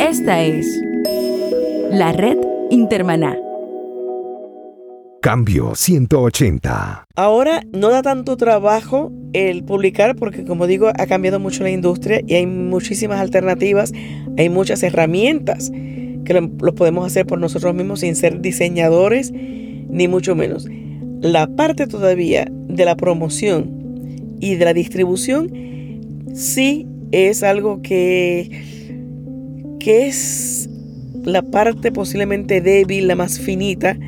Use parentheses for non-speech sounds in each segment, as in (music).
Esta es la red Intermaná. Cambio 180. Ahora no da tanto trabajo el publicar porque como digo ha cambiado mucho la industria y hay muchísimas alternativas, hay muchas herramientas que lo, podemos hacer por nosotros mismos sin ser diseñadores ni mucho menos. La parte todavía de la promoción y de la distribución sí es algo que, que es la parte posiblemente débil, la más finita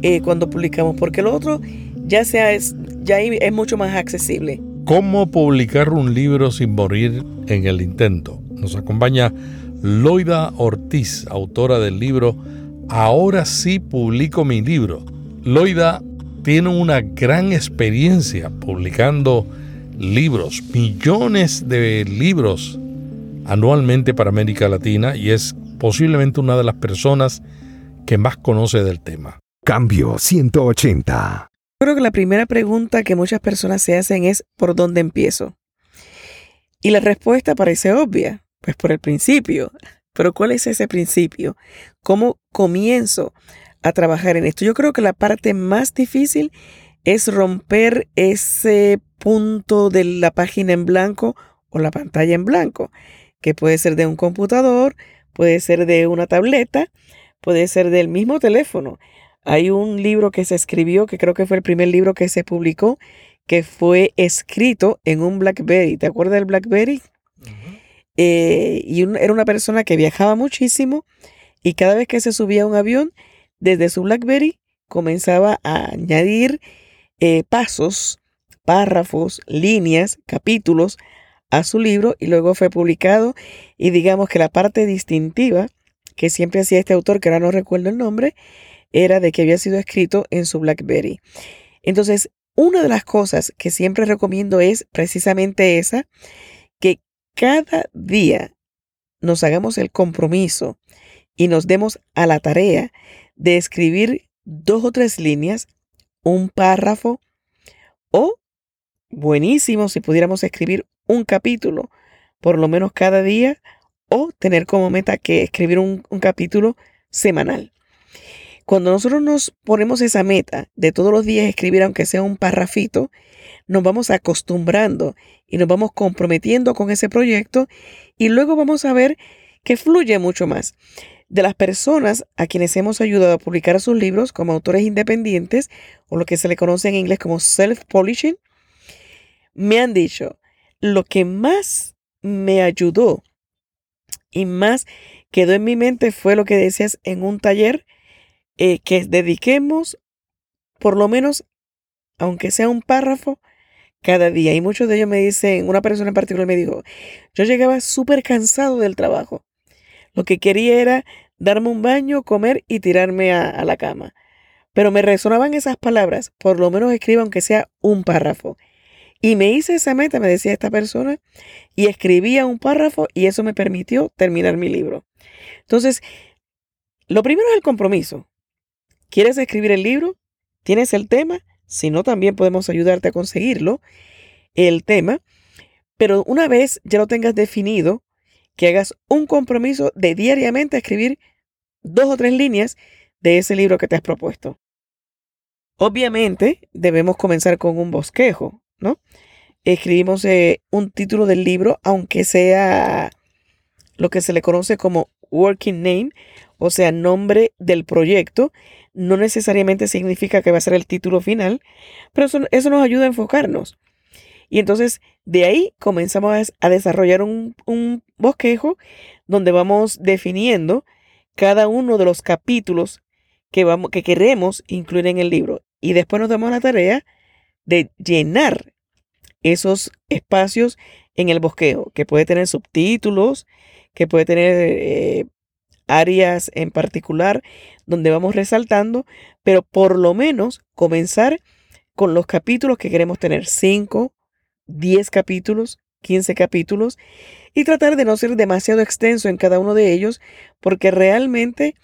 eh, cuando publicamos, porque lo otro ya, sea, es, ya es mucho más accesible. ¿Cómo publicar un libro sin morir en el intento? Nos acompaña Loida Ortiz, autora del libro Ahora sí publico mi libro. Loida tiene una gran experiencia publicando libros, millones de libros anualmente para América Latina y es posiblemente una de las personas que más conoce del tema. Cambio 180. Creo que la primera pregunta que muchas personas se hacen es ¿por dónde empiezo? Y la respuesta parece obvia, pues por el principio. Pero ¿cuál es ese principio? ¿Cómo comienzo a trabajar en esto? Yo creo que la parte más difícil es romper ese punto de la página en blanco o la pantalla en blanco, que puede ser de un computador, puede ser de una tableta, puede ser del mismo teléfono. Hay un libro que se escribió, que creo que fue el primer libro que se publicó, que fue escrito en un BlackBerry. ¿Te acuerdas del BlackBerry? Eh, y era una persona que viajaba muchísimo y cada vez que se subía a un avión, desde su BlackBerry comenzaba a añadir eh, pasos, párrafos, líneas, capítulos a su libro y luego fue publicado y digamos que la parte distintiva que siempre hacía este autor, que ahora no recuerdo el nombre, era de que había sido escrito en su BlackBerry. Entonces, una de las cosas que siempre recomiendo es precisamente esa, que cada día nos hagamos el compromiso y nos demos a la tarea de escribir dos o tres líneas, un párrafo o, buenísimo, si pudiéramos escribir un capítulo, por lo menos cada día, o tener como meta que escribir un, un capítulo semanal. Cuando nosotros nos ponemos esa meta de todos los días escribir, aunque sea un parrafito, nos vamos acostumbrando y nos vamos comprometiendo con ese proyecto y luego vamos a ver que fluye mucho más. De las personas a quienes hemos ayudado a publicar sus libros como autores independientes o lo que se le conoce en inglés como self-publishing, me han dicho, lo que más me ayudó y más quedó en mi mente fue lo que decías en un taller eh, que dediquemos por lo menos, aunque sea un párrafo, cada día. Y muchos de ellos me dicen, una persona en particular me dijo, yo llegaba súper cansado del trabajo. Lo que quería era darme un baño, comer y tirarme a, a la cama. Pero me resonaban esas palabras, por lo menos escriba aunque sea un párrafo. Y me hice esa meta, me decía esta persona, y escribía un párrafo y eso me permitió terminar mi libro. Entonces, lo primero es el compromiso. ¿Quieres escribir el libro? ¿Tienes el tema? Si no, también podemos ayudarte a conseguirlo, el tema. Pero una vez ya lo tengas definido, que hagas un compromiso de diariamente escribir dos o tres líneas de ese libro que te has propuesto. Obviamente debemos comenzar con un bosquejo, Escribimos eh, un título del libro, aunque sea lo que se le conoce como working name, o sea, nombre del proyecto, no necesariamente significa que va a ser el título final, pero eso, nos ayuda a enfocarnos. Y entonces de ahí comenzamos a desarrollar un, bosquejo donde vamos definiendo cada uno de los capítulos que, vamos, que queremos incluir en el libro. Y después nos damos la tarea de llenar esos espacios en el bosquejo, que puede tener subtítulos, que puede tener eh, áreas en particular donde vamos resaltando, pero por lo menos comenzar con los capítulos que queremos tener, 5, 10 capítulos, 15 capítulos, y tratar de no ser demasiado extenso en cada uno de ellos, porque realmente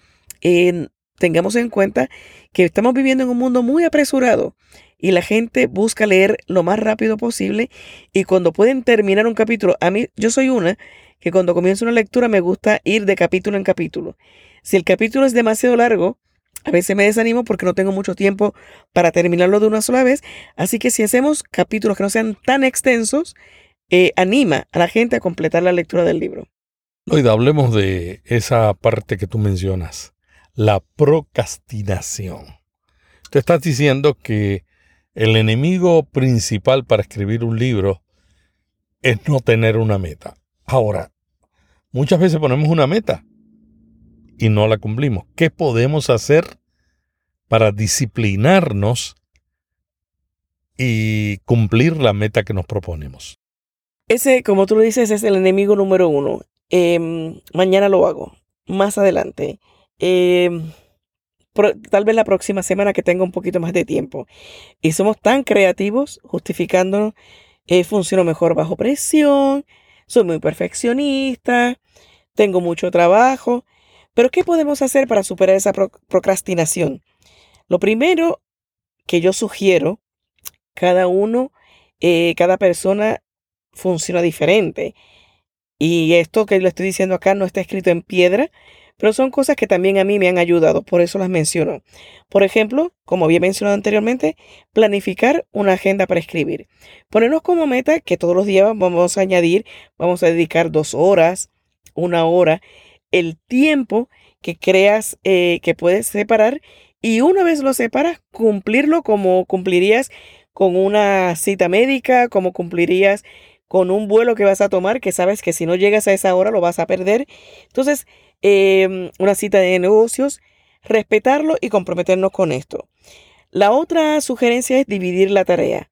tengamos en cuenta que estamos viviendo en un mundo muy apresurado y la gente busca leer lo más rápido posible y cuando pueden terminar un capítulo, a mí yo soy una que cuando comienzo una lectura me gusta ir de capítulo en capítulo. Si el capítulo es demasiado largo, a veces me desanimo porque no tengo mucho tiempo para terminarlo de una sola vez. Así que si hacemos capítulos que no sean tan extensos, eh, anima a la gente a completar la lectura del libro. Loida, hablemos de esa parte que tú mencionas, la procrastinación. Te estás diciendo que el enemigo principal para escribir un libro es no tener una meta. Ahora, muchas veces ponemos una meta y no la cumplimos. ¿Qué podemos hacer para disciplinarnos y cumplir la meta que nos proponemos? Ese, como tú lo dices, es el enemigo número uno. Em, mañana lo hago, más adelante. Tal vez la próxima semana que tenga un poquito más de tiempo. Y somos tan creativos justificándonos, eh, funciono mejor bajo presión, soy muy perfeccionista, tengo mucho trabajo. Pero ¿qué podemos hacer para superar esa procrastinación? Lo primero que yo sugiero, cada uno, eh, cada persona funciona diferente. Y esto que le estoy diciendo acá no está escrito en piedra, pero son cosas que también a mí me han ayudado, por eso las menciono. Por ejemplo, como había mencionado anteriormente, planificar una agenda para escribir. Ponernos como meta que todos los días vamos a añadir, vamos a dedicar dos horas, una hora, el tiempo que creas eh, que puedes separar y una vez lo separas, cumplirlo como cumplirías con una cita médica, como cumplirías con un vuelo que vas a tomar, que sabes que si no llegas a esa hora lo vas a perder. Entonces, em, una cita de negocios, respetarlo y comprometernos con esto. La otra sugerencia es dividir la tarea,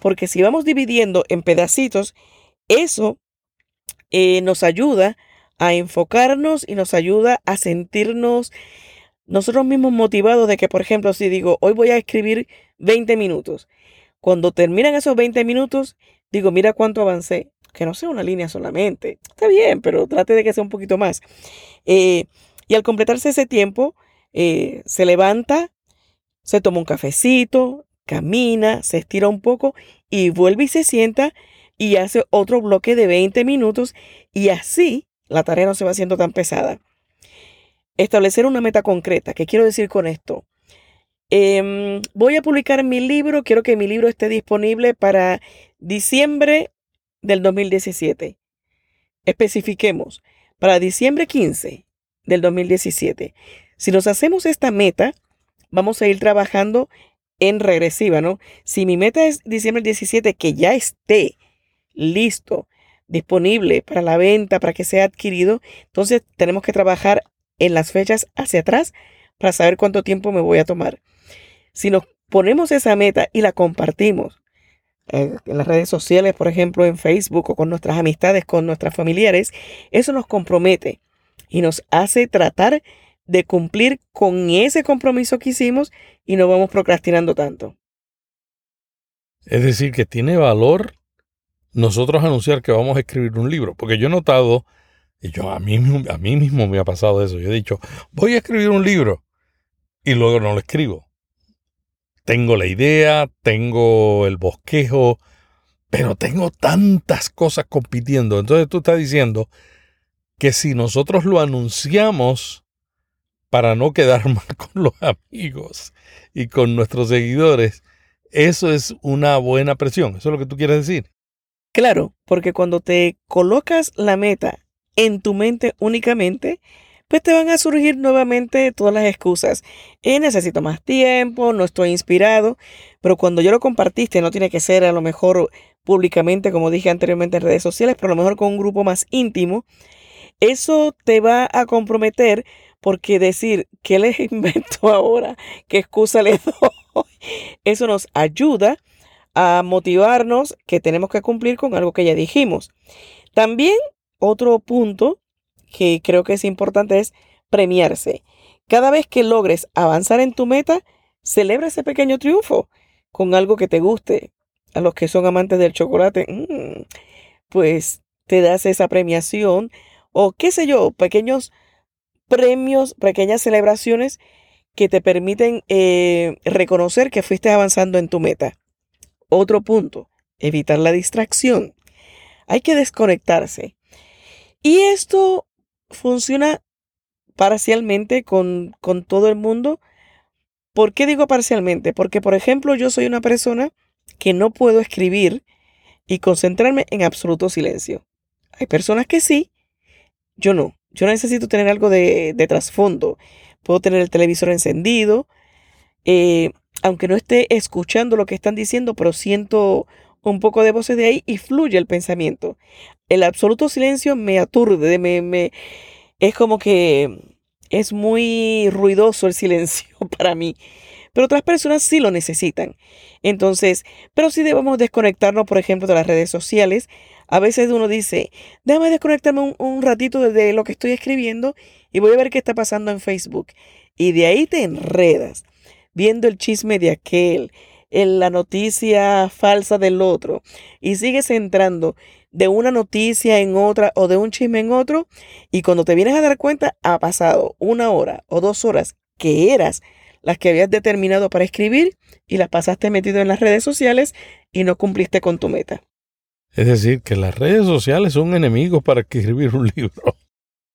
porque si vamos dividiendo en pedacitos, eso eh, nos ayuda a enfocarnos y nos ayuda a sentirnos nosotros mismos motivados de que, por ejemplo, si digo, hoy voy a escribir 20 minutos, cuando terminan esos 20 minutos, digo, mira cuánto avancé. Que no sea una línea solamente. Está bien, pero trate de que sea un poquito más. Eh, y al completarse ese tiempo, eh, se levanta, se toma un cafecito, camina, se estira un poco y vuelve y se sienta y hace otro bloque de 20 minutos y así la tarea no se va haciendo tan pesada. Establecer una meta concreta. ¿Qué quiero decir con esto? Em, voy a publicar mi libro. Quiero que mi libro esté disponible para diciembre del 2017. Especifiquemos, para diciembre 15 del 2017. Si nos hacemos esta meta, vamos a ir trabajando en regresiva, ¿no? Si mi meta es diciembre 17, que ya esté listo, disponible para la venta, para que sea adquirido, entonces tenemos que trabajar en las fechas hacia atrás para saber cuánto tiempo me voy a tomar. Si nos ponemos esa meta y la compartimos eh, en las redes sociales, por ejemplo, en Facebook o con nuestras amistades, con nuestros familiares, eso nos compromete y nos hace tratar de cumplir con ese compromiso que hicimos y no vamos procrastinando tanto. Es decir, que tiene valor nosotros anunciar que vamos a escribir un libro, porque yo he notado, y yo a mí, a mí mismo me ha pasado eso, yo he dicho, voy a escribir un libro y luego no lo escribo. Tengo la idea, tengo el bosquejo, pero tengo tantas cosas compitiendo. Entonces tú estás diciendo que si nosotros lo anunciamos para no quedar (laughs) mal con los amigos y con nuestros seguidores, eso es una buena presión. Eso es lo que tú quieres decir. Claro, porque cuando te colocas la meta en tu mente únicamente, pues te van a surgir nuevamente todas las excusas. Eh, necesito más tiempo, no estoy inspirado, pero cuando yo lo compartiste, no tiene que ser a lo mejor públicamente, como dije anteriormente en redes sociales, pero a lo mejor con un grupo más íntimo, eso te va a comprometer porque decir, ¿qué les (laughs) invento ahora? ¿Qué excusa les doy? Eso nos ayuda a motivarnos que tenemos que cumplir con algo que ya dijimos. También otro punto que creo que es importante es premiarse. Cada vez que logres avanzar en tu meta, celebra ese pequeño triunfo con algo que te guste. A los que son amantes del chocolate, mm, pues te das esa premiación o qué sé yo, pequeños premios, pequeñas celebraciones que te permiten eh, reconocer que fuiste avanzando en tu meta. Otro punto, evitar la distracción. Hay que desconectarse. Y esto funciona parcialmente con, con todo el mundo. ¿Por qué digo parcialmente? Porque, por ejemplo, yo soy una persona que no puedo escribir y concentrarme en absoluto silencio. Hay personas que sí, yo no. Yo necesito tener algo de, trasfondo. Puedo tener el televisor encendido, eh, aunque no esté escuchando lo que están diciendo, pero siento un poco de voces de ahí y fluye el pensamiento. El absoluto silencio me aturde, me, me, es como que es muy ruidoso el silencio (laughs) para mí. Pero otras personas sí lo necesitan. Entonces, pero sí debemos desconectarnos, por ejemplo, de las redes sociales. A veces uno dice, déjame desconectarme un, ratito de lo que estoy escribiendo y voy a ver qué está pasando en Facebook. Y de ahí te enredas, viendo el chisme de aquel, en la noticia falsa del otro, y sigues entrando de una noticia en otra o de un chisme en otro, y cuando te vienes a dar cuenta, ha pasado una hora o dos horas que eras las que habías determinado para escribir y las pasaste metido en las redes sociales y no cumpliste con tu meta. Es decir, que las redes sociales son enemigos para escribir un (laughs) libro.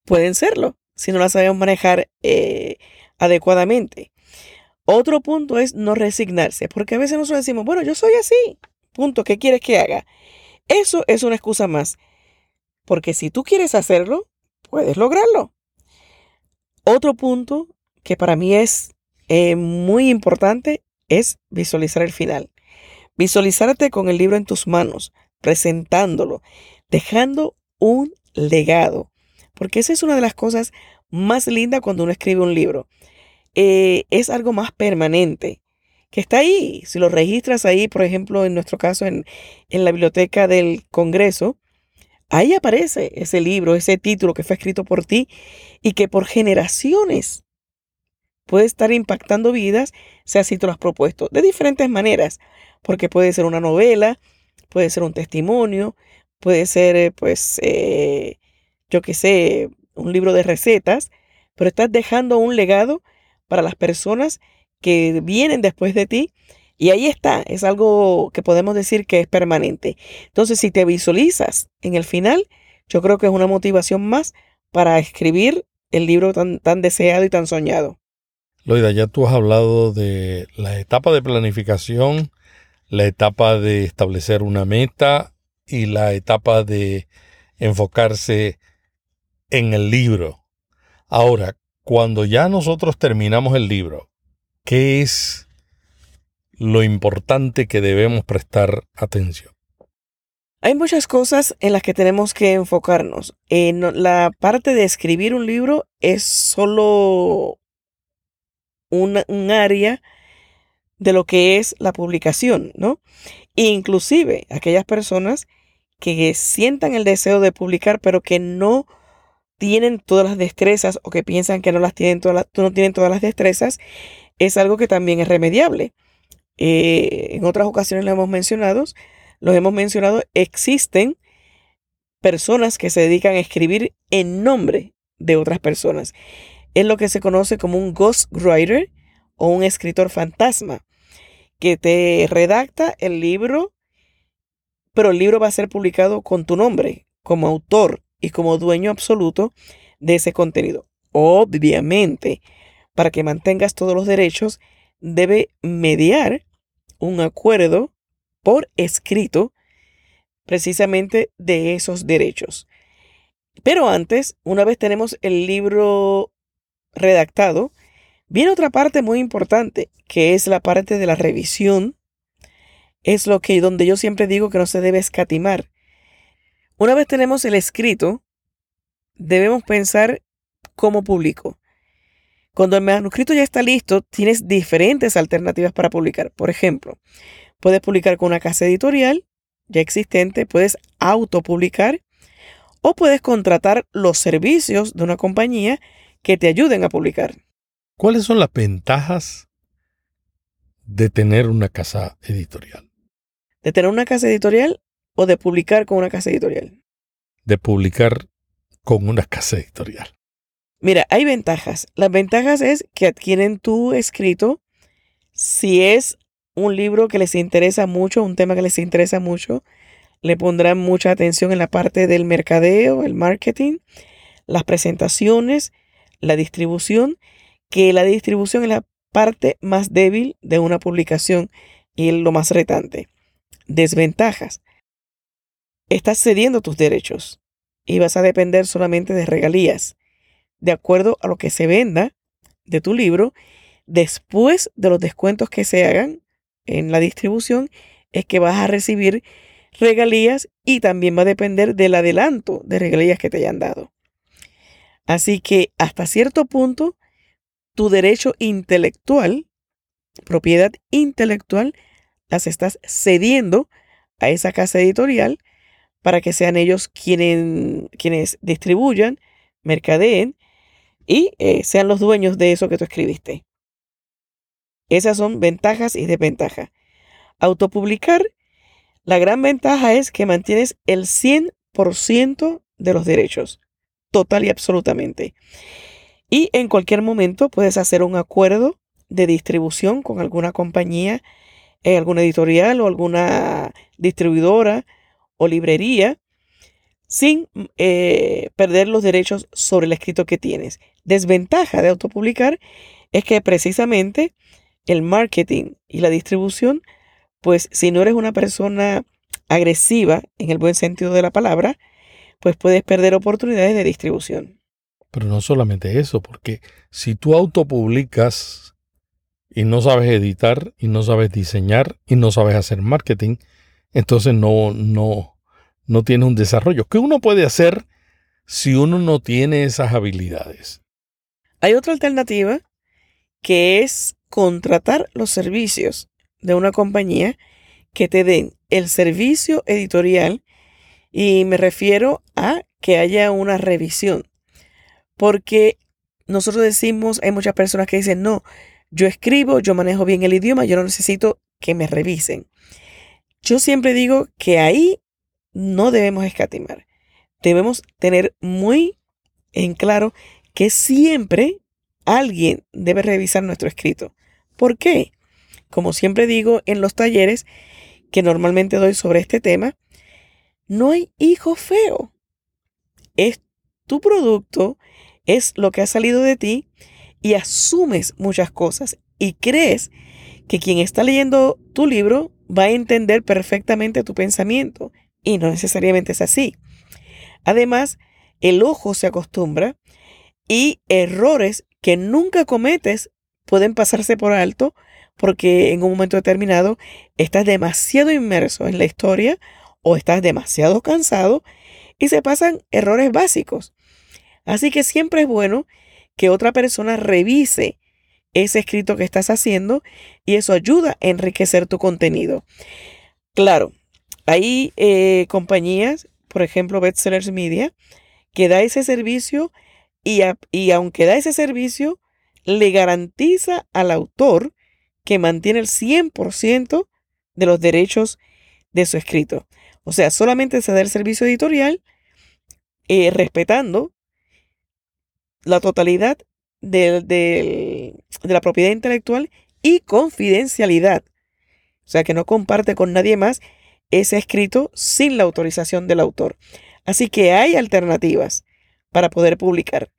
Pueden serlo, si no las sabemos manejar eh, adecuadamente. Otro punto es no resignarse, porque a veces nosotros decimos, bueno, yo soy así, punto, ¿qué quieres que haga? Eso es una excusa más, porque si tú quieres hacerlo, puedes lograrlo. Otro punto que para mí es eh, muy importante es visualizar el final. Visualizarte con el libro en tus manos, presentándolo, dejando un legado. Porque esa es una de las cosas más lindas cuando uno escribe un libro. Eh, es algo más permanente, que está ahí. Si lo registras ahí, por ejemplo, en nuestro caso, en, en la biblioteca del Congreso, ahí aparece ese libro, ese título que fue escrito por ti y que por generaciones puede estar impactando vidas, sea así tú lo has propuesto, de diferentes maneras, porque puede ser una novela, puede ser un testimonio, puede ser, eh, pues, eh, yo qué sé, un libro de recetas, pero estás dejando un legado para las personas que vienen después de ti. Y ahí está, es algo que podemos decir que es permanente. Entonces, si te visualizas en el final, yo creo que es una motivación más para escribir el libro tan, tan deseado y tan soñado. Loida, ya tú has hablado de la etapa de planificación, la etapa de establecer una meta y la etapa de enfocarse en el libro. Ahora, cuando ya nosotros terminamos el libro, ¿qué es lo importante que debemos prestar atención? Hay muchas cosas en las que tenemos que enfocarnos. En la parte de escribir un libro es solo un área de lo que es la publicación, ¿no? Inclusive aquellas personas que sientan el deseo de publicar, pero que no tienen todas las destrezas o que piensan que no las tienen todas, no tienen todas las destrezas, es algo que también es remediable. Eh, en otras ocasiones lo hemos mencionado, los hemos mencionado, existen personas que se dedican a escribir en nombre de otras personas es lo que se conoce como un ghostwriter o un escritor fantasma, que te redacta el libro, pero el libro va a ser publicado con tu nombre como autor y como dueño absoluto de ese contenido. Obviamente, para que mantengas todos los derechos, debe mediar un acuerdo por escrito precisamente de esos derechos. Pero antes, una vez tenemos el libro redactado, viene otra parte muy importante, que es la parte de la revisión. Es lo que donde yo siempre digo que no se debe escatimar. Una vez tenemos el escrito, debemos pensar cómo publico. Cuando el manuscrito ya está listo, tienes diferentes alternativas para publicar. Por ejemplo, puedes publicar con una casa editorial ya existente, puedes autopublicar o puedes contratar los servicios de una compañía que te ayuden a publicar. ¿Cuáles son las ventajas de tener una casa editorial? ¿De tener una casa editorial o de publicar con una casa editorial? De publicar con una casa editorial. Mira, hay ventajas. Las ventajas es que adquieren tu escrito si es un libro que les interesa mucho, un tema que les interesa mucho, le pondrán mucha atención en la parte del mercadeo, el marketing, las presentaciones, la distribución, que la distribución es la parte más débil de una publicación y lo más retante. Desventajas. Estás cediendo tus derechos y vas a depender solamente de regalías, de acuerdo a lo que se venda de tu libro, después de los descuentos que se hagan en la distribución, es que vas a recibir regalías y también va a depender del adelanto de regalías que te hayan dado. Así que hasta cierto punto, tu derecho intelectual, propiedad intelectual, las estás cediendo a esa casa editorial para que sean ellos quienes, quienes distribuyan, mercadeen y eh, sean los dueños de eso que tú escribiste. Esas son ventajas y desventajas. Autopublicar, la gran ventaja es que mantienes el 100% de los derechos, total y absolutamente. Y en cualquier momento puedes hacer un acuerdo de distribución con alguna compañía, eh, alguna editorial o alguna distribuidora o librería sin eh, perder los derechos sobre el escrito que tienes. Desventaja de autopublicar es que precisamente el marketing y la distribución, pues si no eres una persona agresiva en el buen sentido de la palabra, pues puedes perder oportunidades de distribución. Pero no solamente eso, porque si tú autopublicas y no sabes editar y no sabes diseñar y no sabes hacer marketing, entonces no, no, no tiene un desarrollo. ¿Qué uno puede hacer si uno no tiene esas habilidades? Hay otra alternativa que es contratar los servicios de una compañía que te den el servicio editorial y me refiero a que haya una revisión. Porque nosotros decimos, hay muchas personas que dicen, no, yo escribo, yo manejo bien el idioma, yo no necesito que me revisen. Yo siempre digo que ahí no debemos escatimar. Debemos tener muy en claro que siempre alguien debe revisar nuestro escrito. ¿Por qué? Como siempre digo en los talleres que normalmente doy sobre este tema, no hay hijo feo. Es tu producto, es lo que ha salido de ti y asumes muchas cosas y crees que quien está leyendo tu libro va a entender perfectamente tu pensamiento y no necesariamente es así. Además, el ojo se acostumbra y errores que nunca cometes pueden pasarse por alto porque en un momento determinado estás demasiado inmerso en la historia o estás demasiado cansado y se pasan errores básicos. Así que siempre es bueno que otra persona revise ese escrito que estás haciendo y eso ayuda a enriquecer tu contenido. Claro, hay eh, compañías, por ejemplo, Bestsellers Media, que da ese servicio y, y aunque da ese servicio, le garantiza al autor que mantiene el 100% de los derechos de su escrito. O sea, solamente se da el servicio editorial eh, respetando la totalidad de la propiedad intelectual y confidencialidad. O sea, que no comparte con nadie más ese escrito sin la autorización del autor. Así que hay alternativas para poder publicar.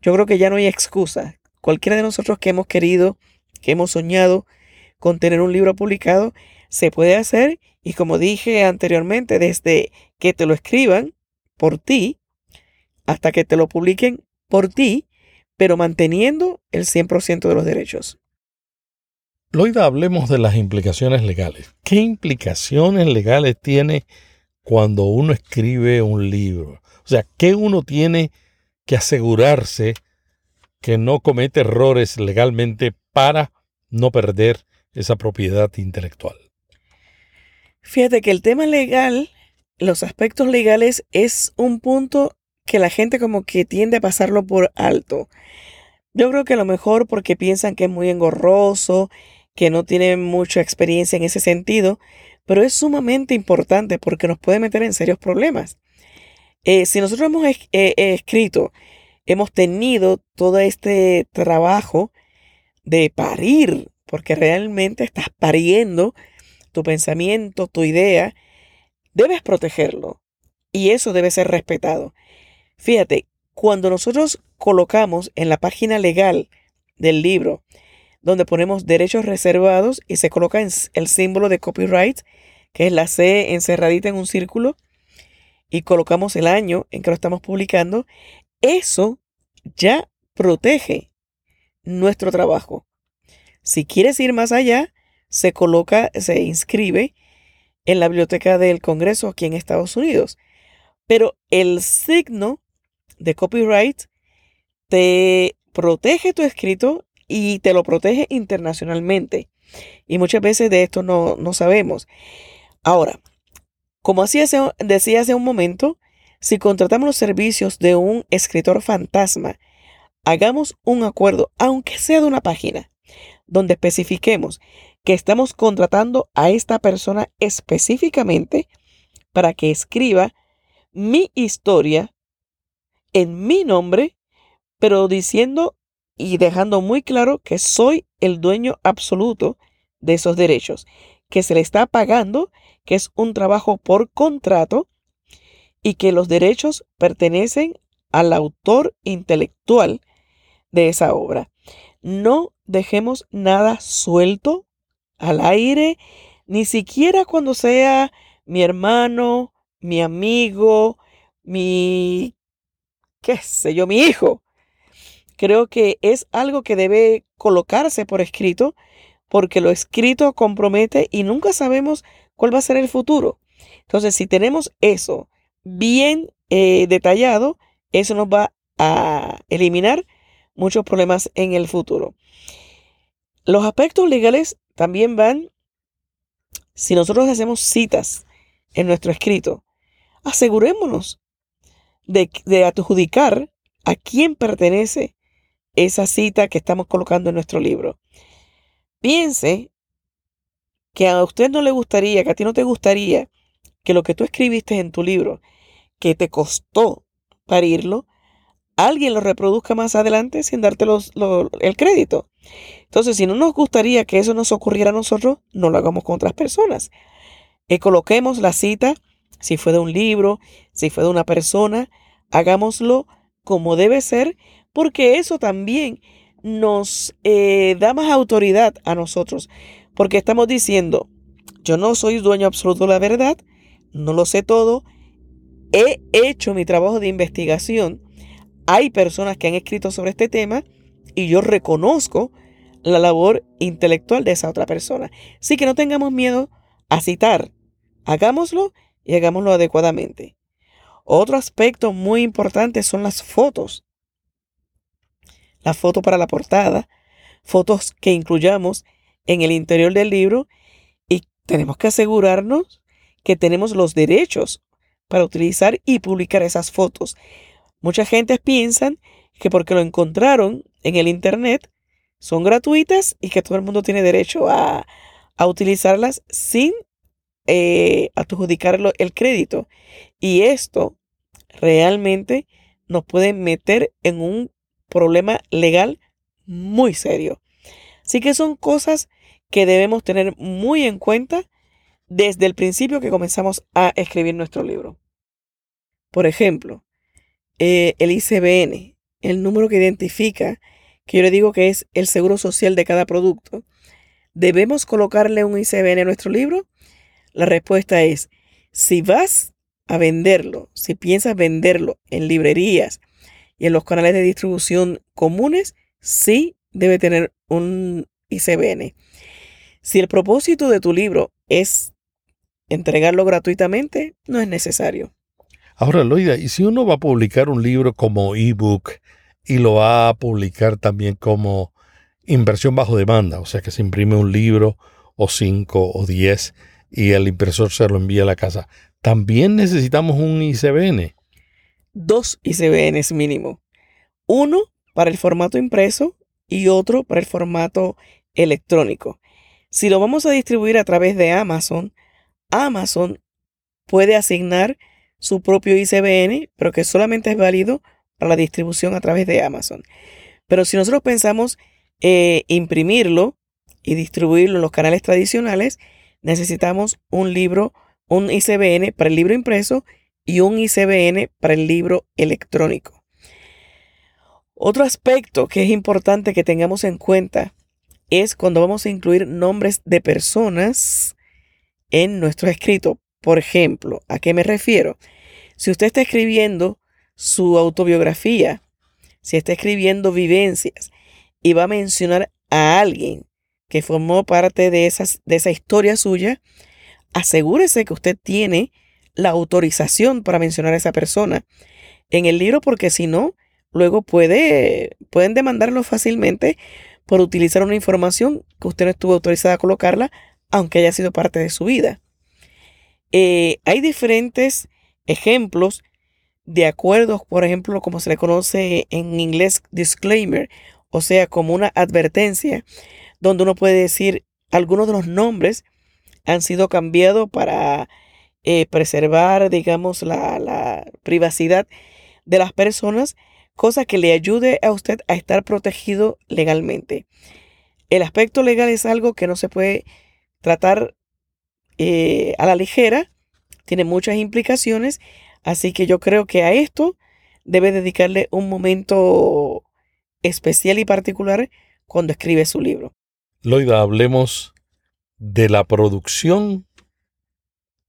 Yo creo que ya no hay excusa. Cualquiera de nosotros que hemos querido, que hemos soñado con tener un libro publicado, se puede hacer y como dije anteriormente, desde que te lo escriban por ti hasta que te lo publiquen por ti, pero manteniendo el 100% de los derechos. Loida, hablemos de las implicaciones legales. ¿Qué implicaciones legales tiene cuando uno escribe un libro? O sea, ¿qué uno tiene que asegurarse que no comete errores legalmente para no perder esa propiedad intelectual? Fíjate que el tema legal, los aspectos legales es un punto que la gente como que tiende a pasarlo por alto. Yo creo que a lo mejor porque piensan que es muy engorroso, que no tienen mucha experiencia en ese sentido, pero es sumamente importante porque nos puede meter en serios problemas. Eh, si nosotros hemos eh, escrito, hemos tenido todo este trabajo de parir, porque realmente estás pariendo tu pensamiento, tu idea, debes protegerlo y eso debe ser respetado. Fíjate, cuando nosotros colocamos en la página legal del libro, donde ponemos derechos reservados y se coloca el símbolo de copyright, que es la C encerradita en un círculo, y colocamos el año en que lo estamos publicando, eso ya protege nuestro trabajo. Si quieres ir más allá, se coloca, se inscribe en la biblioteca del Congreso aquí en Estados Unidos. Pero el signo de copyright te protege tu escrito y te lo protege internacionalmente. Y muchas veces de esto no, no sabemos. Ahora, como decía hace un momento, si contratamos los servicios de un escritor fantasma, hagamos un acuerdo, aunque sea de una página, donde especifiquemos que estamos contratando a esta persona específicamente para que escriba mi historia en mi nombre, pero diciendo y dejando muy claro que soy el dueño absoluto de esos derechos, que se le está pagando, que es un trabajo por contrato y que los derechos pertenecen al autor intelectual de esa obra. No dejemos nada suelto al aire, ni siquiera cuando sea mi hermano, mi amigo, mi, qué sé yo, mi hijo. Creo que es algo que debe colocarse por escrito, porque lo escrito compromete y nunca sabemos cuál va a ser el futuro. Entonces, si tenemos eso bien eh, detallado, eso nos va a eliminar muchos problemas en el futuro. Los aspectos legales también van, si nosotros hacemos citas en nuestro escrito, asegurémonos de, adjudicar a quién pertenece esa cita que estamos colocando en nuestro libro. Piense que a usted no le gustaría, que a ti no te gustaría que lo que tú escribiste en tu libro, que te costó parirlo, alguien lo reproduzca más adelante sin darte el crédito. Entonces, si no nos gustaría que eso nos ocurriera a nosotros, no lo hagamos con otras personas. Y coloquemos la cita si fue de un libro, si fue de una persona, hagámoslo como debe ser, porque eso también nos eh, da más autoridad a nosotros, porque estamos diciendo, yo no soy dueño absoluto de la verdad, no lo sé todo, he hecho mi trabajo de investigación, hay personas que han escrito sobre este tema y yo reconozco la labor intelectual de esa otra persona. Así que no tengamos miedo a citar, hagámoslo y hagámoslo adecuadamente. Otro aspecto muy importante son las fotos. La foto para la portada, fotos que incluyamos en el interior del libro y tenemos que asegurarnos que tenemos los derechos para utilizar y publicar esas fotos. Mucha gente piensan que porque lo encontraron en el Internet son gratuitas y que todo el mundo tiene derecho a, a utilizarlas sin eh, adjudicarlo el crédito. Y esto realmente nos puede meter en un problema legal muy serio. Así que son cosas que debemos tener muy en cuenta desde el principio que comenzamos a escribir nuestro libro. Por ejemplo, eh, el ICBN, el número que identifica, que yo le digo que es el seguro social de cada producto. ¿Debemos colocarle un ICBN a nuestro libro? La respuesta es, si vas a venderlo, si piensas venderlo en librerías y en los canales de distribución comunes, sí debe tener un ICBN. Si el propósito de tu libro es entregarlo gratuitamente, no es necesario. Ahora, Loida, ¿y si uno va a publicar un libro como ebook y lo va a publicar también como inversión bajo demanda? O sea, que se imprime un libro o cinco o diez y el impresor se lo envía a la casa. También necesitamos un ICBN. Dos ICBNs mínimo. Uno para el formato impreso y otro para el formato electrónico. Si lo vamos a distribuir a través de Amazon, Amazon puede asignar su propio ICBN, pero que solamente es válido para la distribución a través de Amazon. Pero si nosotros pensamos eh, imprimirlo y distribuirlo en los canales tradicionales, necesitamos un libro un ICBN para el libro impreso y un ICBN para el libro electrónico. Otro aspecto que es importante que tengamos en cuenta es cuando vamos a incluir nombres de personas en nuestro escrito. Por ejemplo, ¿a qué me refiero? Si usted está escribiendo su autobiografía, si está escribiendo vivencias y va a mencionar a alguien que formó parte de, esas, de esa historia suya, asegúrese que usted tiene la autorización para mencionar a esa persona en el libro, porque si no, luego puede, pueden demandarlo fácilmente por utilizar una información que usted no estuvo autorizada a colocarla, aunque haya sido parte de su vida. Eh, hay diferentes ejemplos de acuerdos, por ejemplo, como se le conoce en inglés disclaimer, o sea, como una advertencia, donde uno puede decir algunos de los nombres han sido cambiados para eh, preservar, digamos, la, la privacidad de las personas, cosa que le ayude a usted a estar protegido legalmente. El aspecto legal es algo que no se puede tratar eh, a la ligera, tiene muchas implicaciones, así que yo creo que a esto debe dedicarle un momento especial y particular cuando escribe su libro. Loida, hablemos de la producción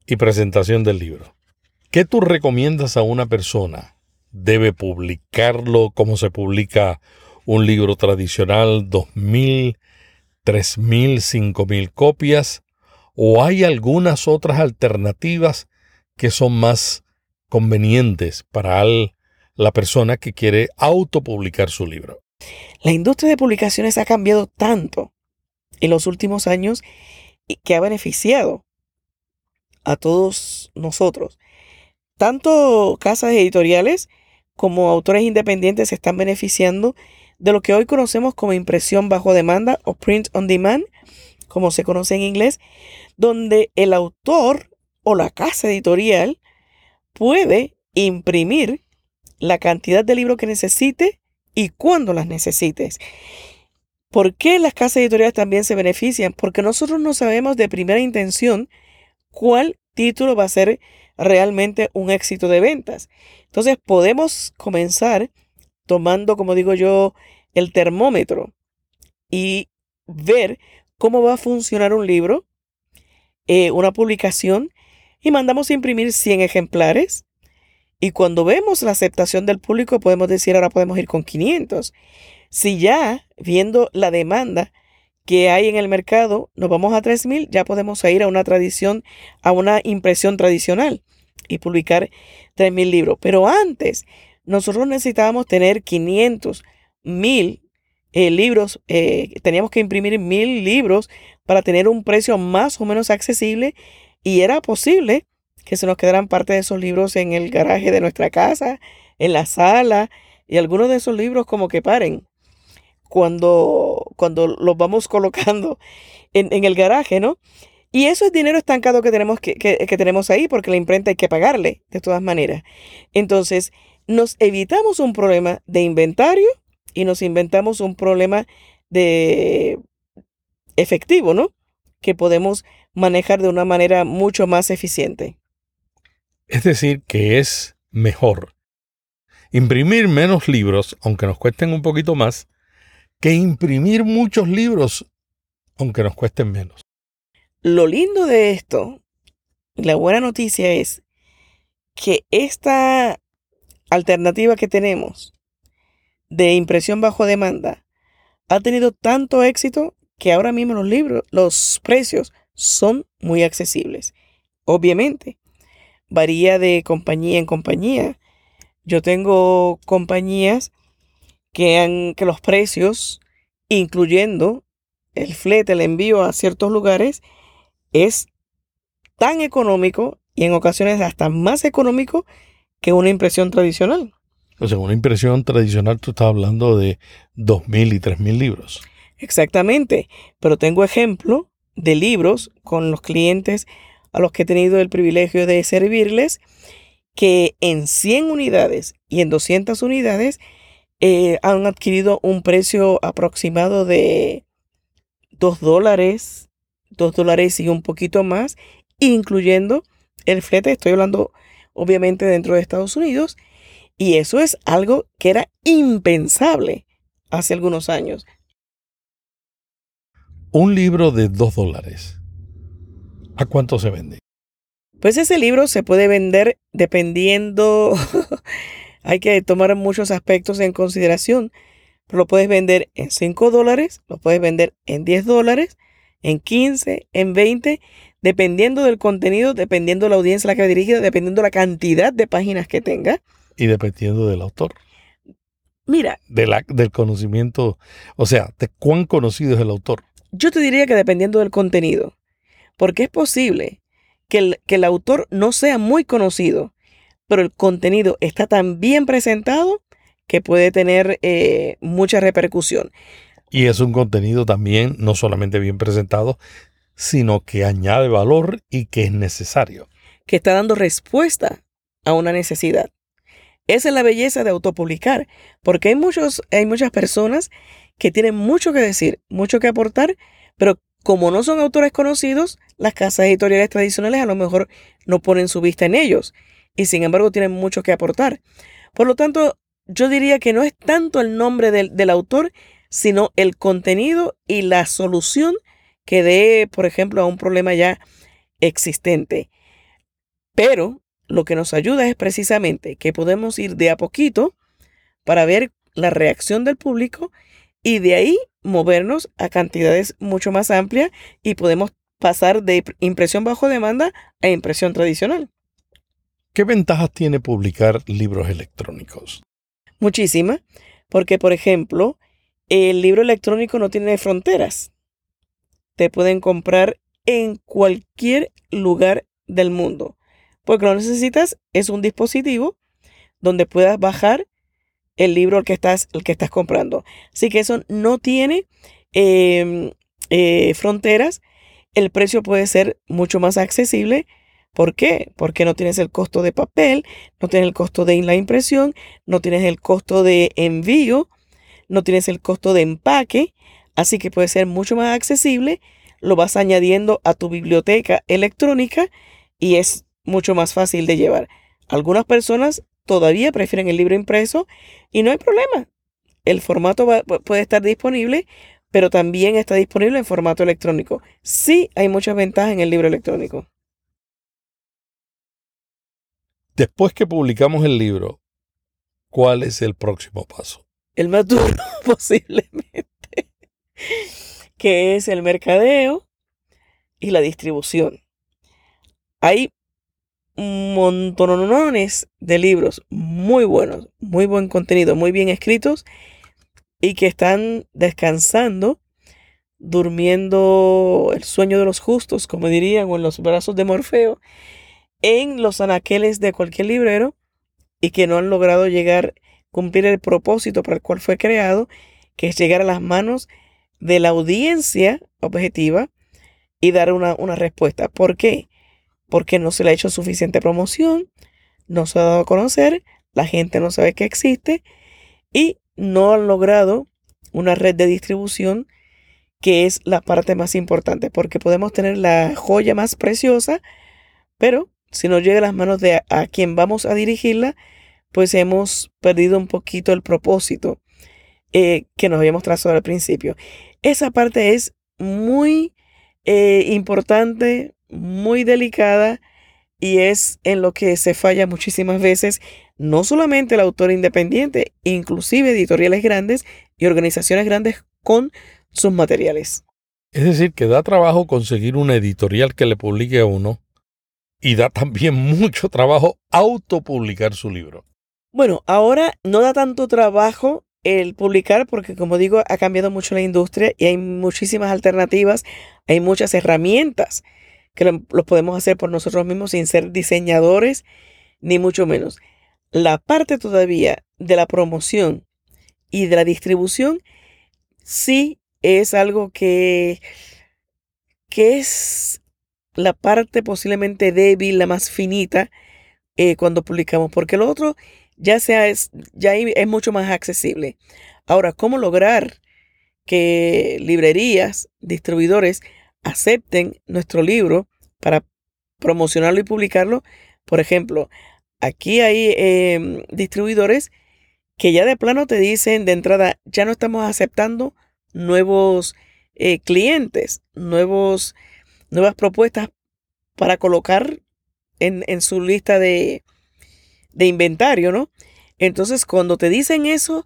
y presentación del libro. ¿Qué tú recomiendas a una persona? ¿Debe publicarlo como se publica un libro tradicional, 2.000, 3.000, 5.000 copias? ¿O hay algunas otras alternativas que son más convenientes para la persona que quiere autopublicar su libro? La industria de publicaciones ha cambiado tanto en los últimos años que ha beneficiado a todos nosotros. Tanto casas editoriales como autores independientes se están beneficiando de lo que hoy conocemos como impresión bajo demanda o print on demand, como se conoce en inglés, donde el autor o la casa editorial puede imprimir la cantidad de libros que necesite y cuando las necesites. ¿Por qué las casas editoriales también se benefician? Porque nosotros no sabemos de primera intención cuál título va a ser realmente un éxito de ventas. Entonces podemos comenzar tomando, como digo yo, el termómetro y ver cómo va a funcionar un libro, eh, una publicación, y mandamos a imprimir 100 ejemplares. Y cuando vemos la aceptación del público, podemos decir, ahora podemos ir con 500. Si ya, viendo la demanda, que hay en el mercado, nos vamos a 3000, ya podemos ir a una tradición, a una impresión tradicional y publicar 3000 libros. Pero antes, nosotros necesitábamos tener 500, 1000 eh, libros, eh, teníamos que imprimir 1000 libros para tener un precio más o menos accesible y era posible que se nos quedaran parte de esos libros en el garaje de nuestra casa, en la sala, y algunos de esos libros como que paren cuando, cuando los vamos (laughs) colocando en, el garaje, ¿no? Y eso es dinero estancado que tenemos, que, que tenemos ahí porque la imprenta hay que pagarle de todas maneras. Entonces, nos evitamos un problema de inventario y nos inventamos un problema de efectivo, ¿no? Que podemos manejar de una manera mucho más eficiente. Es decir, que es mejor imprimir menos libros, aunque nos cuesten un poquito más, que imprimir muchos libros, aunque nos cuesten menos. Lo lindo de esto, la buena noticia es que esta alternativa que tenemos de impresión bajo demanda ha tenido tanto éxito que ahora mismo los libros, los precios son muy accesibles. Obviamente, varía de compañía en compañía. Yo tengo compañías que, han, que los precios, incluyendo el flete, el envío a ciertos lugares, es tan económico y en ocasiones hasta más económico que una impresión tradicional. O sea, una impresión tradicional tú estás hablando de 2.000 y 3.000 libros. Exactamente, pero tengo ejemplo de libros con los clientes a los que he tenido el privilegio de servirles, que en 100 unidades y en 200 unidades eh, han adquirido un precio aproximado de 2 dólares, 2 dólares y un poquito más, incluyendo el flete, estoy hablando obviamente dentro de Estados Unidos, y eso es algo que era impensable hace algunos años. Un libro de dos dólares. ¿A cuánto se vende? Pues ese libro se puede vender dependiendo, (laughs) hay que tomar muchos aspectos en consideración, lo puedes vender en 5 dólares, lo puedes vender en 10 dólares, en 15, en 20, dependiendo del contenido, dependiendo de la audiencia a la que dirige, dependiendo de la cantidad de páginas que tenga. Y dependiendo del autor. Mira. De la, del conocimiento, o sea, de cuán conocido es el autor. Yo te diría que dependiendo del contenido, porque es posible que el, que el autor no sea muy conocido, pero el contenido está tan bien presentado que puede tener eh, mucha repercusión. Y es un contenido también no solamente bien presentado, sino que añade valor y que es necesario. Que está dando respuesta a una necesidad. Esa es la belleza de autopublicar, porque hay, muchos, hay muchas personas que tienen mucho que decir, mucho que aportar, pero como no son autores conocidos, las casas editoriales tradicionales a lo mejor no ponen su vista en ellos y sin embargo tienen mucho que aportar. Por lo tanto, yo diría que no es tanto el nombre del, del autor, sino el contenido y la solución que dé, por ejemplo, a un problema ya existente. Pero lo que nos ayuda es precisamente que podemos ir de a poquito para ver la reacción del público y de ahí movernos a cantidades mucho más amplias y podemos pasar de impresión bajo demanda a impresión tradicional. ¿Qué ventajas tiene publicar libros electrónicos? Muchísimas, porque por ejemplo, el libro electrónico no tiene fronteras. Te pueden comprar en cualquier lugar del mundo. Porque lo necesitas es un dispositivo donde puedas bajar el libro al que estás, el que estás comprando. Así que eso no tiene em, eh, fronteras. El precio puede ser mucho más accesible ¿Por qué? Porque no tienes el costo de papel, no tienes el costo de la impresión, no tienes el costo de envío, no tienes el costo de empaque, así que puede ser mucho más accesible, lo vas añadiendo a tu biblioteca electrónica y es mucho más fácil de llevar. Algunas personas todavía prefieren el libro impreso y no hay problema. El formato puede estar disponible, pero también está disponible en formato electrónico. Sí hay muchas ventajas en el libro electrónico. Después que publicamos el libro, ¿cuál es el próximo paso? El más duro (laughs) posiblemente, que es el mercadeo y la distribución. Hay montones de libros muy buenos, muy buen contenido, muy bien escritos y que están descansando, durmiendo el sueño de los justos, como dirían, o en los brazos de Morfeo, en los anaqueles de cualquier librero y que no han logrado llegar, cumplir el propósito para el cual fue creado, que es llegar a las manos de la audiencia objetiva y dar una, una respuesta. ¿Por qué? Porque no se le ha hecho suficiente promoción, no se ha dado a conocer, la gente no sabe que existe y no han logrado una red de distribución que es la parte más importante, porque podemos tener la joya más preciosa, pero si no llega a las manos de a, quien vamos a dirigirla, pues hemos perdido un poquito el propósito eh, que nos habíamos trazado al principio. Esa parte es muy eh, importante, muy delicada y es en lo que se falla muchísimas veces, no solamente el autor independiente, inclusive editoriales grandes y organizaciones grandes con sus materiales. Es decir, que da trabajo conseguir una editorial que le publique a uno y da también (laughs) mucho trabajo autopublicar su libro. Bueno, ahora no da tanto trabajo el publicar porque como digo ha cambiado mucho la industria y hay muchísimas alternativas, hay muchas herramientas que lo, podemos hacer por nosotros mismos sin ser diseñadores ni mucho menos. La parte todavía de la promoción y de la distribución sí es algo que, que es la parte posiblemente débil, la más finita, eh, cuando publicamos, porque lo otro ya, sea, es, ya es mucho más accesible. Ahora, ¿cómo lograr que librerías, distribuidores acepten nuestro libro para promocionarlo y publicarlo. Por ejemplo, aquí hay em, distribuidores que ya de plano te dicen de entrada, ya no estamos aceptando nuevos eh, clientes, nuevos, nuevas propuestas para colocar en, en su lista de, de inventario, ¿no? Entonces, cuando te dicen eso,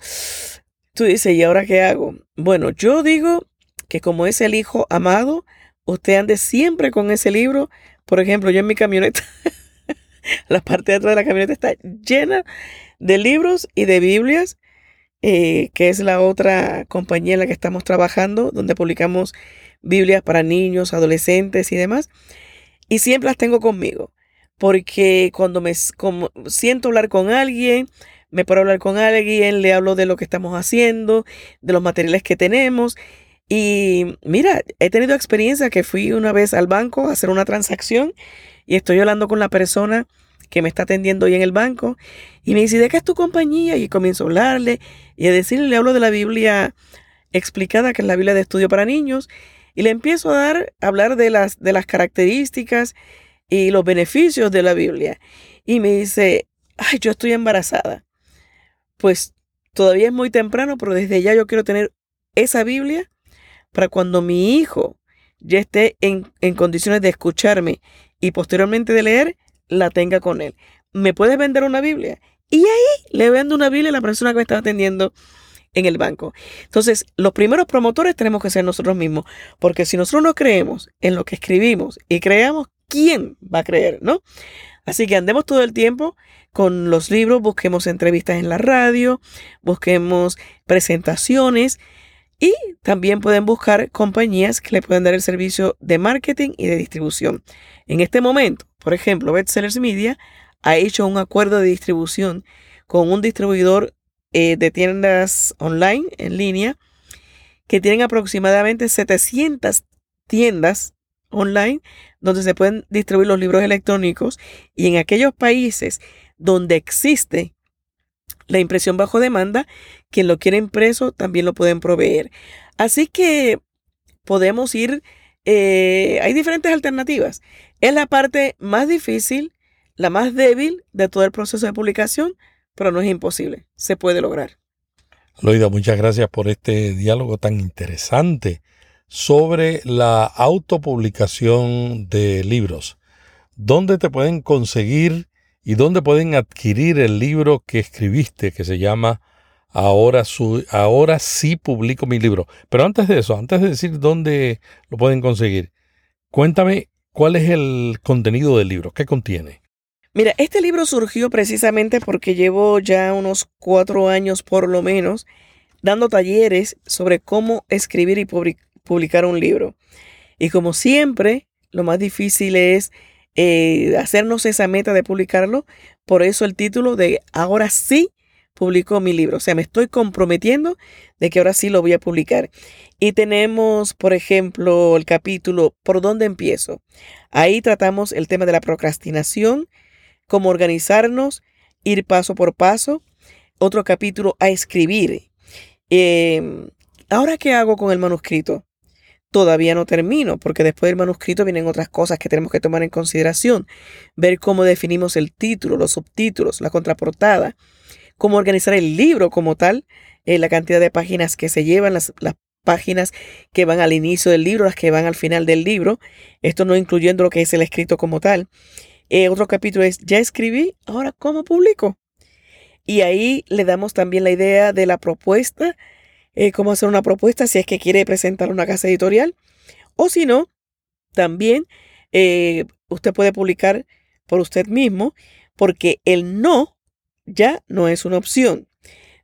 tú dices, ¿y ahora qué hago? Bueno, yo digo que como es el hijo amado, usted ande siempre con ese libro. Por ejemplo, yo en mi camioneta, (laughs) la parte de atrás de la camioneta está llena de libros y de Biblias, eh, que es la otra compañía en la que estamos trabajando, donde publicamos Biblias para niños, adolescentes y demás. Y siempre las tengo conmigo, porque cuando me siento hablar con alguien, me puedo hablar con alguien, le hablo de lo que estamos haciendo, de los materiales que tenemos. Y mira, he tenido experiencia que fui una vez al banco a hacer una transacción y estoy hablando con la persona que me está atendiendo hoy en el banco y me dice, ¿de qué es tu compañía? Y comienzo a hablarle y a decirle, le hablo de la Biblia explicada, que es la Biblia de estudio para niños, y le empiezo a dar, a hablar de las, de las características y los beneficios de la Biblia. Y me dice, ay, yo estoy embarazada pues todavía es muy temprano, pero desde ya yo quiero tener esa Biblia para cuando mi hijo ya esté en, condiciones de escucharme y posteriormente de leer, la tenga con él. ¿Me puedes vender una Biblia? Y ahí le vendo una Biblia a la persona que me está atendiendo en el banco. Entonces, los primeros promotores tenemos que ser nosotros mismos, porque si nosotros no creemos en lo que escribimos y creamos, ¿quién va a creer, no? Así que andemos todo el tiempo con los libros, busquemos entrevistas en la radio, busquemos presentaciones y también pueden buscar compañías que le puedan dar el servicio de marketing y de distribución. En este momento, por ejemplo, Bestsellers Media ha hecho un acuerdo de distribución con un distribuidor eh, de tiendas online en línea que tienen aproximadamente 700 tiendas online donde se pueden distribuir los libros electrónicos y en aquellos países donde existe la impresión bajo demanda, quien lo quiere impreso también lo pueden proveer. Así que podemos ir, eh, hay diferentes alternativas. Es la parte más difícil, la más débil de todo el proceso de publicación, pero no es imposible, se puede lograr. Loida, muchas gracias por este diálogo tan interesante sobre la autopublicación de libros. ¿Dónde te pueden conseguir y dónde pueden adquirir el libro que escribiste que se llama Ahora, ahora sí publico mi libro? Pero antes de eso, antes de decir dónde lo pueden conseguir, cuéntame cuál es el contenido del libro, qué contiene. Mira, este libro surgió precisamente porque llevo ya unos cuatro años por lo menos dando talleres sobre cómo escribir y publicar un libro. Y como siempre, lo más difícil es eh, hacernos esa meta de publicarlo. Por eso el título de Ahora sí publicó mi libro. O sea, me estoy comprometiendo de que ahora sí lo voy a publicar. Y tenemos, por ejemplo, el capítulo ¿Por dónde empiezo? Ahí tratamos el tema de la procrastinación, cómo organizarnos, ir paso por paso. Otro capítulo a escribir. Em, ahora, ¿qué hago con el manuscrito? todavía no termino, porque después del manuscrito vienen otras cosas que tenemos que tomar en consideración. Ver cómo definimos el título, los subtítulos, la contraportada, cómo organizar el libro como tal, eh, la cantidad de páginas que se llevan, las, páginas que van al inicio del libro, las que van al final del libro, esto no incluyendo lo que es el escrito como tal. Eh, otro capítulo es, ya escribí, ahora cómo publico. Y ahí le damos también la idea de la propuesta eh, cómo hacer una propuesta si es que quiere presentar una casa editorial. O si no, también eh, usted puede publicar por usted mismo porque el no ya no es una opción.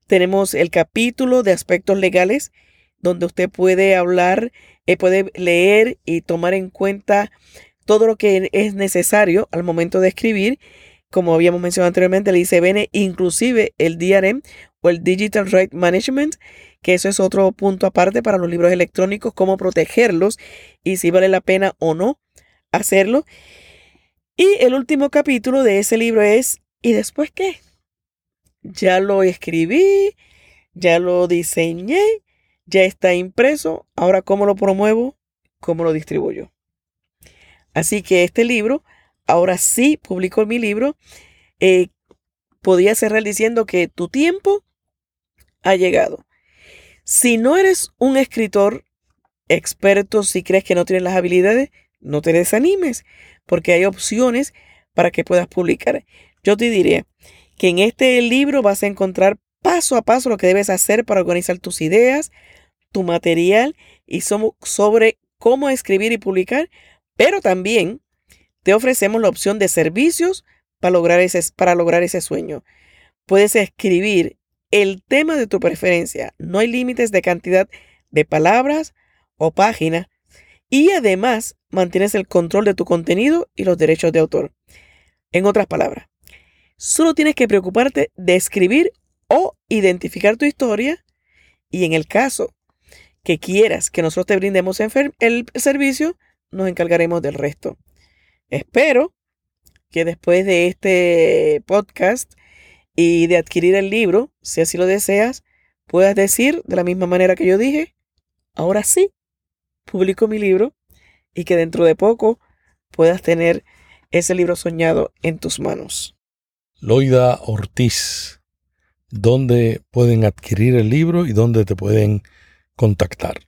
Tenemos el capítulo de aspectos legales donde usted puede hablar, puede leer y tomar en cuenta todo lo que es necesario al momento de escribir. Como habíamos mencionado anteriormente, el ICBN, inclusive el DRM o el Digital Right Management, que eso es otro punto aparte para los libros electrónicos, cómo protegerlos y si vale la pena o no hacerlo. Y el último capítulo de ese libro es ¿y después qué? Ya lo escribí, ya lo diseñé, ya está impreso, ahora cómo lo promuevo, cómo lo distribuyo. Así que este libro, ahora sí publico mi libro, eh, podía cerrar diciendo que tu tiempo ha llegado. Si no eres un escritor experto, si crees que no tienes las habilidades, no te desanimes, porque hay opciones para que puedas publicar. Yo te diré que en este libro vas a encontrar paso a paso lo que debes hacer para organizar tus ideas, tu material y sobre cómo escribir y publicar, pero también te ofrecemos la opción de servicios para lograr ese, para lograr ese sueño. Puedes escribir el tema de tu preferencia. No hay límites de cantidad de palabras o páginas. Y además mantienes el control de tu contenido y los derechos de autor. En otras palabras, solo tienes que preocuparte de escribir o identificar tu historia y en el caso que quieras que nosotros te brindemos el servicio, nos encargaremos del resto. Espero que después de este podcast y de adquirir el libro, si así lo deseas, puedas decir de la misma manera que yo dije, ahora sí, publico mi libro y que dentro de poco puedas tener ese libro soñado en tus manos. Loida Ortiz, ¿dónde pueden adquirir el libro y dónde te pueden contactar?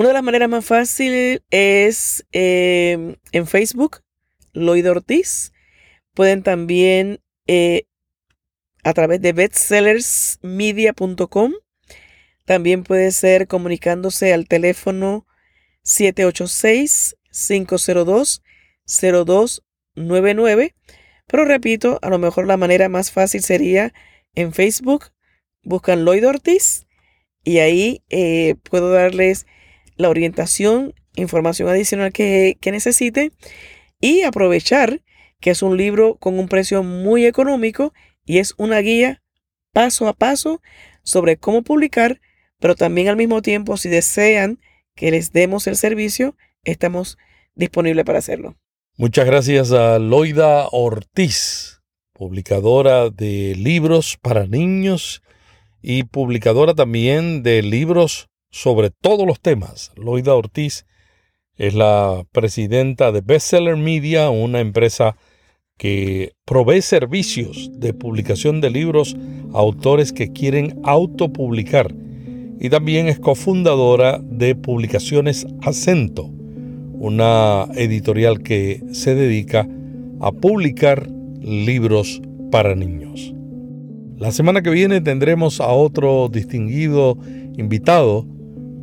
Una de las maneras más fáciles es em, en Facebook, Loida Ortiz. Pueden también eh, a través de bestsellersmedia.com. También puede ser comunicándose al teléfono 786-502-0299. Pero repito, a lo mejor la manera más fácil sería en Facebook, buscan Lloyd Ortiz y ahí eh, puedo darles la orientación, información adicional que, que necesiten y aprovechar que es un libro con un precio muy económico y es una guía paso a paso sobre cómo publicar, pero también al mismo tiempo si desean que les demos el servicio, estamos disponibles para hacerlo. Muchas gracias a Loida Ortiz, publicadora de libros para niños y publicadora también de libros sobre todos los temas. Loida Ortiz es la presidenta de Bestseller Media, una empresa que provee servicios de publicación de libros a autores que quieren autopublicar y también es cofundadora de Publicaciones Acento, una editorial que se dedica a publicar libros para niños. La semana que viene tendremos a otro distinguido invitado